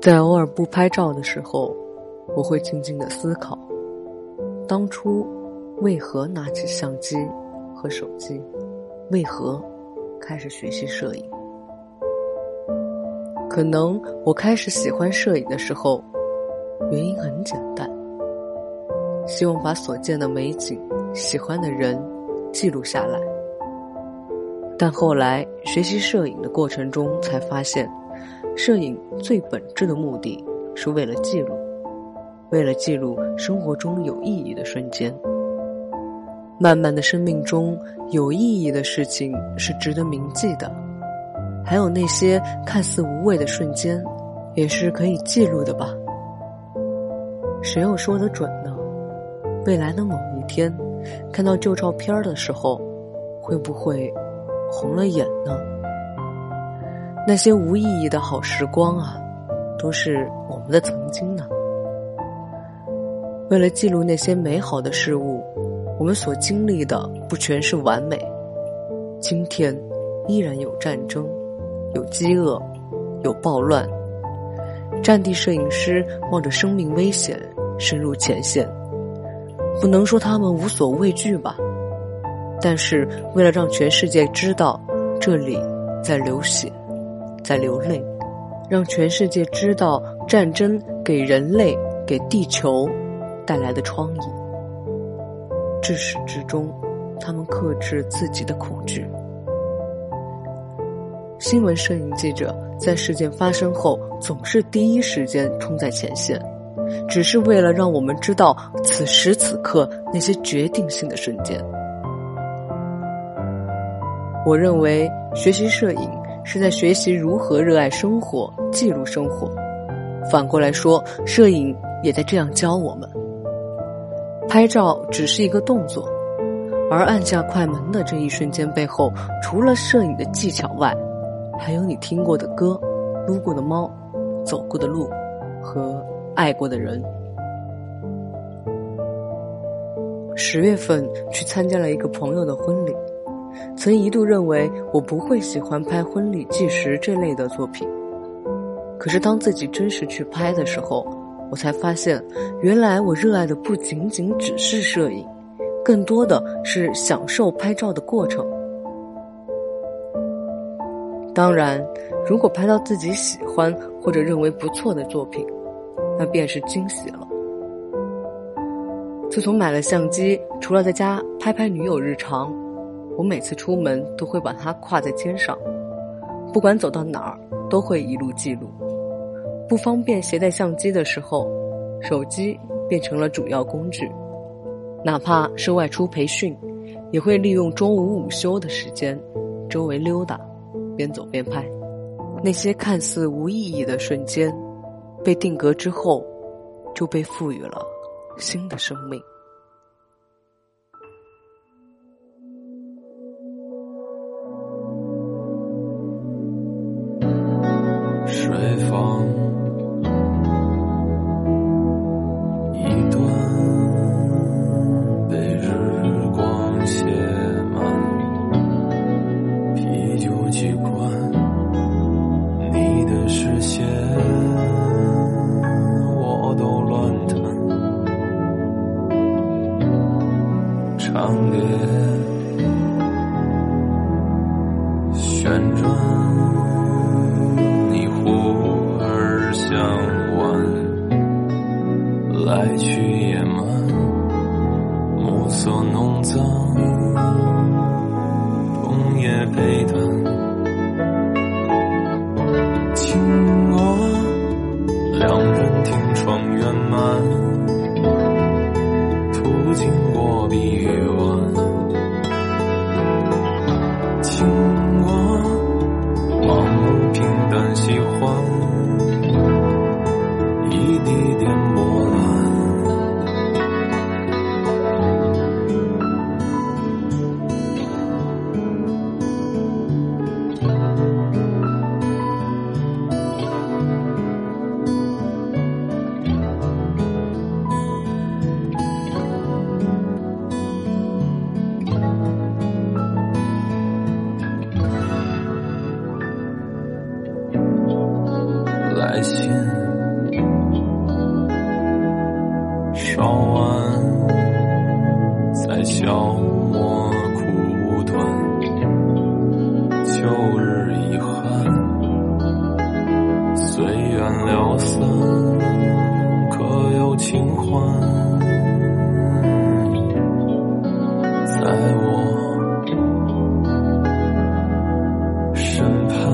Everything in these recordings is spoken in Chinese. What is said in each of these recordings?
在偶尔不拍照的时候，我会静静的思考，当初为何拿起相机和手机，为何开始学习摄影。可能我开始喜欢摄影的时候，原因很简单，希望把所见的美景、喜欢的人记录下来。但后来学习摄影的过程中，才发现，摄影最本质的目的是为了记录，为了记录生活中有意义的瞬间。漫漫的生命中，有意义的事情是值得铭记的。还有那些看似无谓的瞬间，也是可以记录的吧？谁又说得准呢？未来的某一天，看到旧照片的时候，会不会红了眼呢？那些无意义的好时光啊，都是我们的曾经呢。为了记录那些美好的事物，我们所经历的不全是完美。今天依然有战争。有饥饿，有暴乱，战地摄影师冒着生命危险深入前线，不能说他们无所畏惧吧，但是为了让全世界知道这里在流血，在流泪，让全世界知道战争给人类、给地球带来的疮痍，至始至终，他们克制自己的恐惧。新闻摄影记者在事件发生后，总是第一时间冲在前线，只是为了让我们知道此时此刻那些决定性的瞬间。我认为，学习摄影是在学习如何热爱生活、记录生活。反过来说，摄影也在这样教我们：拍照只是一个动作，而按下快门的这一瞬间背后，除了摄影的技巧外，还有你听过的歌，撸过的猫，走过的路，和爱过的人。十月份去参加了一个朋友的婚礼，曾一度认为我不会喜欢拍婚礼纪实这类的作品，可是当自己真实去拍的时候，我才发现，原来我热爱的不仅仅只是摄影，更多的是享受拍照的过程。当然，如果拍到自己喜欢或者认为不错的作品，那便是惊喜了。自从买了相机，除了在家拍拍女友日常，我每次出门都会把它挎在肩上，不管走到哪儿都会一路记录。不方便携带相机的时候，手机变成了主要工具。哪怕是外出培训，也会利用中午午休的时间，周围溜达。边走边拍，那些看似无意义的瞬间，被定格之后，就被赋予了新的生命。水房一端被日光写满啤酒几罐你的视线我都乱弹长夜旋转烧完再消磨苦短，旧日遗憾，随缘了散，可有清欢？在我身畔，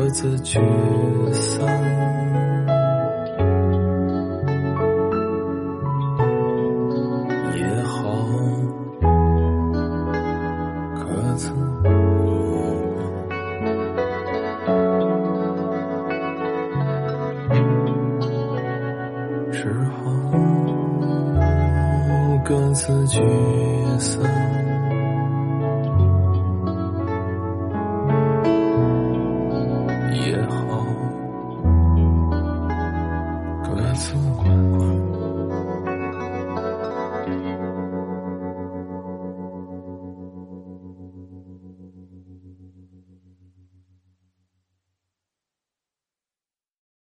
各自聚散。也好，各自。之后各自聚散，关关